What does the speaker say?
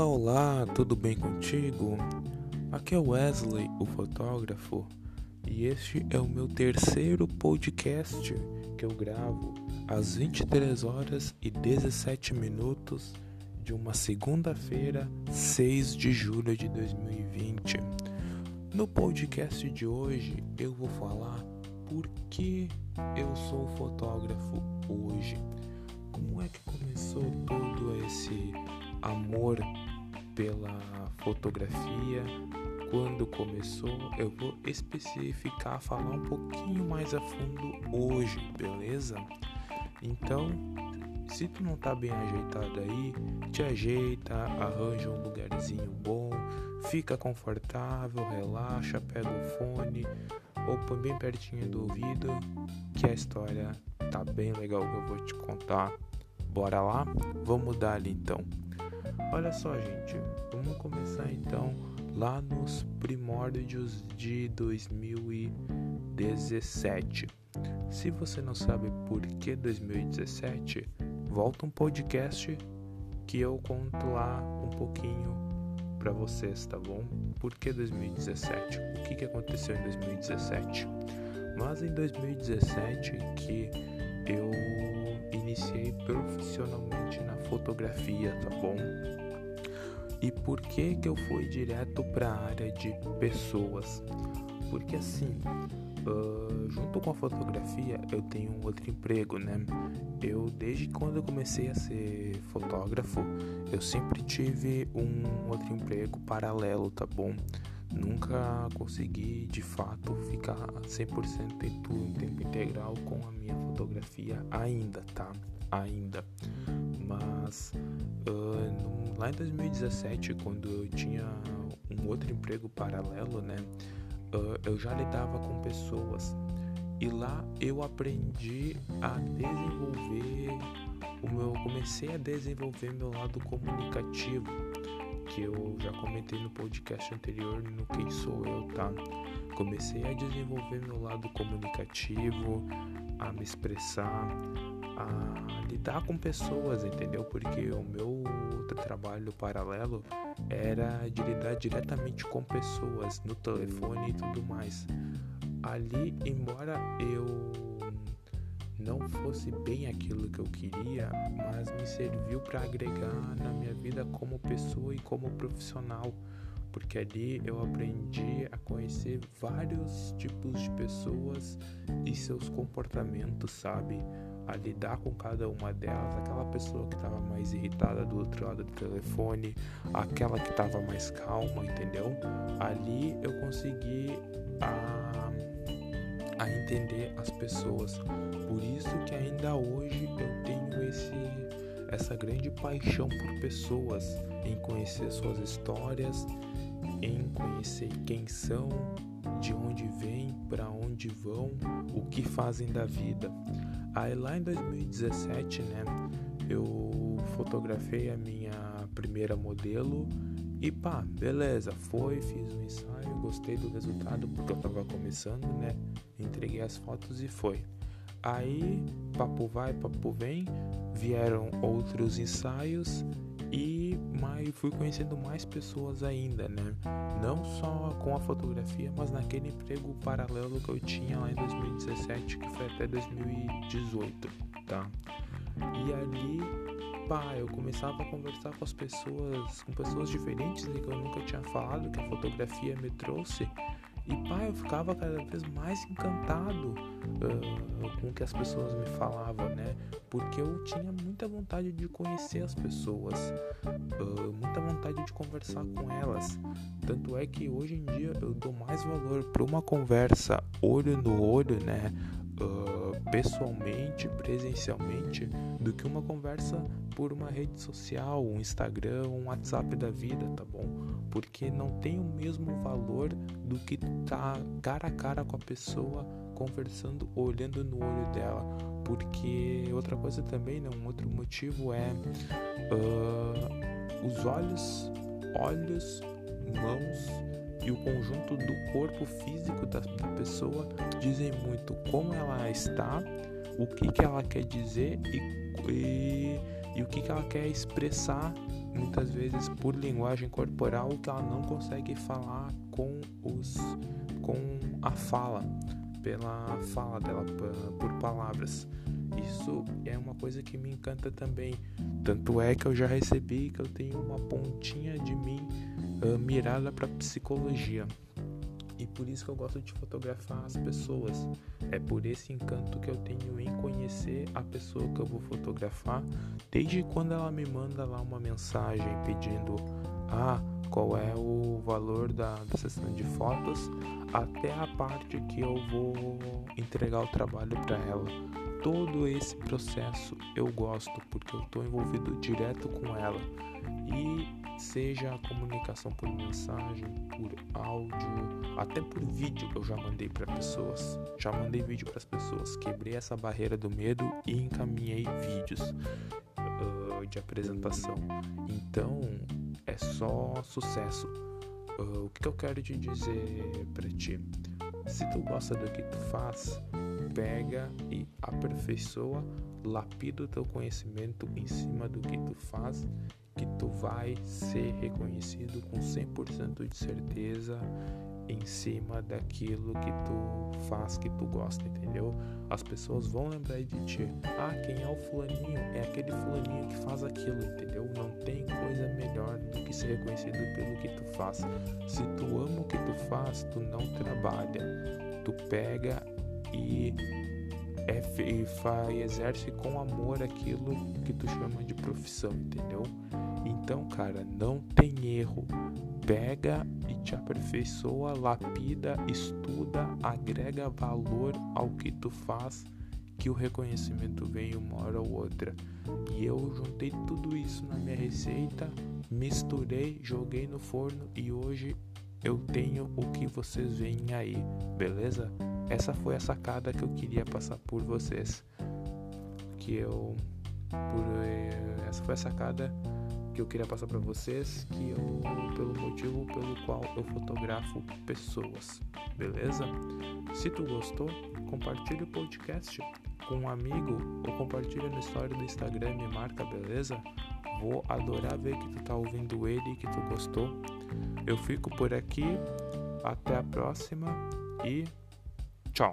Olá, olá, tudo bem contigo? Aqui é Wesley, o fotógrafo, e este é o meu terceiro podcast que eu gravo às 23 horas e 17 minutos de uma segunda-feira, 6 de julho de 2020. No podcast de hoje eu vou falar por que eu sou fotógrafo hoje. Como é que começou todo esse amor pela fotografia? Quando começou, eu vou especificar, falar um pouquinho mais a fundo hoje, beleza? Então, se tu não tá bem ajeitado aí, te ajeita, arranja um lugarzinho bom, fica confortável, relaxa, pega o fone ou põe bem pertinho do ouvido que a história tá bem legal que eu vou te contar. Bora lá? Vamos dar ali então. Olha só, gente, vamos começar então lá nos primórdios de 2017. Se você não sabe por que 2017, volta um podcast que eu conto lá um pouquinho para vocês, tá bom? Por que 2017? O que, que aconteceu em 2017? Mas em 2017 que eu iniciei profissionalmente na fotografia, tá bom? E por que que eu fui direto para a área de pessoas? Porque assim, uh, junto com a fotografia, eu tenho um outro emprego, né? Eu desde quando eu comecei a ser fotógrafo, eu sempre tive um outro emprego paralelo, tá bom? Nunca consegui de fato ficar 100% em tudo em tempo integral com a minha fotografia ainda, tá? Ainda. Mas uh, lá em 2017, quando eu tinha um outro emprego paralelo, né? Uh, eu já lidava com pessoas e lá eu aprendi a desenvolver o meu comecei a desenvolver meu lado comunicativo que eu já comentei no podcast anterior no Quem Sou Eu, tá? Comecei a desenvolver meu lado comunicativo, a me expressar, a lidar com pessoas, entendeu? Porque o meu outro trabalho paralelo era de lidar diretamente com pessoas no telefone e tudo mais. Ali, embora eu não fosse bem aquilo que eu queria, mas me serviu para agregar na minha vida como pessoa e como profissional, porque ali eu aprendi a conhecer vários tipos de pessoas e seus comportamentos, sabe? A lidar com cada uma delas, aquela pessoa que estava mais irritada do outro lado do telefone, aquela que estava mais calma, entendeu? Ali eu consegui a a entender as pessoas. Por isso que ainda hoje eu tenho esse essa grande paixão por pessoas, em conhecer suas histórias, em conhecer quem são, de onde vêm, para onde vão, o que fazem da vida. Aí lá em 2017, né, eu fotografei a minha primeira modelo e pá, beleza, foi, fiz um ensaio, gostei do resultado porque eu tava começando, né? Entreguei as fotos e foi. Aí, papo vai, papo vem, vieram outros ensaios e mais, fui conhecendo mais pessoas ainda, né? Não só com a fotografia, mas naquele emprego paralelo que eu tinha lá em 2017, que foi até 2018, tá? E ali pá, eu começava a conversar com as pessoas, com pessoas diferentes que eu nunca tinha falado, que a fotografia me trouxe. E pá, eu ficava cada vez mais encantado uh, com o que as pessoas me falavam, né? Porque eu tinha muita vontade de conhecer as pessoas, uh, muita vontade de conversar com elas. Tanto é que hoje em dia eu dou mais valor para uma conversa olho no olho, né? uh, pessoalmente, presencialmente, do que uma conversa por uma rede social, um Instagram, um WhatsApp da vida, tá bom? Porque não tem o mesmo valor do que tá cara a cara com a pessoa, conversando, olhando no olho dela. Porque outra coisa também, né, um outro motivo é uh, os olhos, olhos, mãos e o conjunto do corpo físico da, pessoa dizem muito como ela está, o que, que ela quer dizer e, e, e o que, que ela quer expressar muitas vezes por linguagem corporal que ela não consegue falar com os com a fala, pela fala dela por palavras. Isso é uma coisa que me encanta também. Tanto é que eu já recebi que eu tenho uma pontinha de mim uh, mirada para psicologia. E por isso que eu gosto de fotografar as pessoas. É por esse encanto que eu tenho em conhecer a pessoa que eu vou fotografar, desde quando ela me manda lá uma mensagem pedindo ah, qual é o valor da, da sessão de fotos, até a parte que eu vou entregar o trabalho para ela. Todo esse processo eu gosto porque eu estou envolvido direto com ela. E seja a comunicação por mensagem, por áudio, até por vídeo eu já mandei para pessoas. Já mandei vídeo para as pessoas, quebrei essa barreira do medo e encaminhei vídeos uh, de apresentação. Então é só sucesso. Uh, o que eu quero te dizer para ti? Se tu gosta do que tu faz, pega e aperfeiçoa, lapida o teu conhecimento em cima do que tu faz que tu vai ser reconhecido com 100% de certeza em cima daquilo que tu faz, que tu gosta, entendeu? As pessoas vão lembrar de ti. Ah, quem é o fulaninho? É aquele fulaninho que faz aquilo, entendeu? Não tem coisa melhor do que ser reconhecido pelo que tu faz. Se tu ama o que tu faz, tu não trabalha. Tu pega e é, e faz, exerce com amor aquilo que tu chama de profissão, entendeu? Então, cara, não tem erro. Pega e te aperfeiçoa, lapida, estuda, agrega valor ao que tu faz, que o reconhecimento vem uma hora ou outra. E eu juntei tudo isso na minha receita, misturei, joguei no forno e hoje eu tenho o que vocês veem aí, beleza? Essa foi a sacada que eu queria passar por vocês. Que eu. Por, eh, essa foi a sacada que eu queria passar para vocês, que eu pelo motivo pelo qual eu fotografo pessoas, beleza? Se tu gostou, compartilhe o podcast com um amigo ou compartilha na história do Instagram e marca, beleza? Vou adorar ver que tu tá ouvindo ele e que tu gostou. Eu fico por aqui, até a próxima e tchau.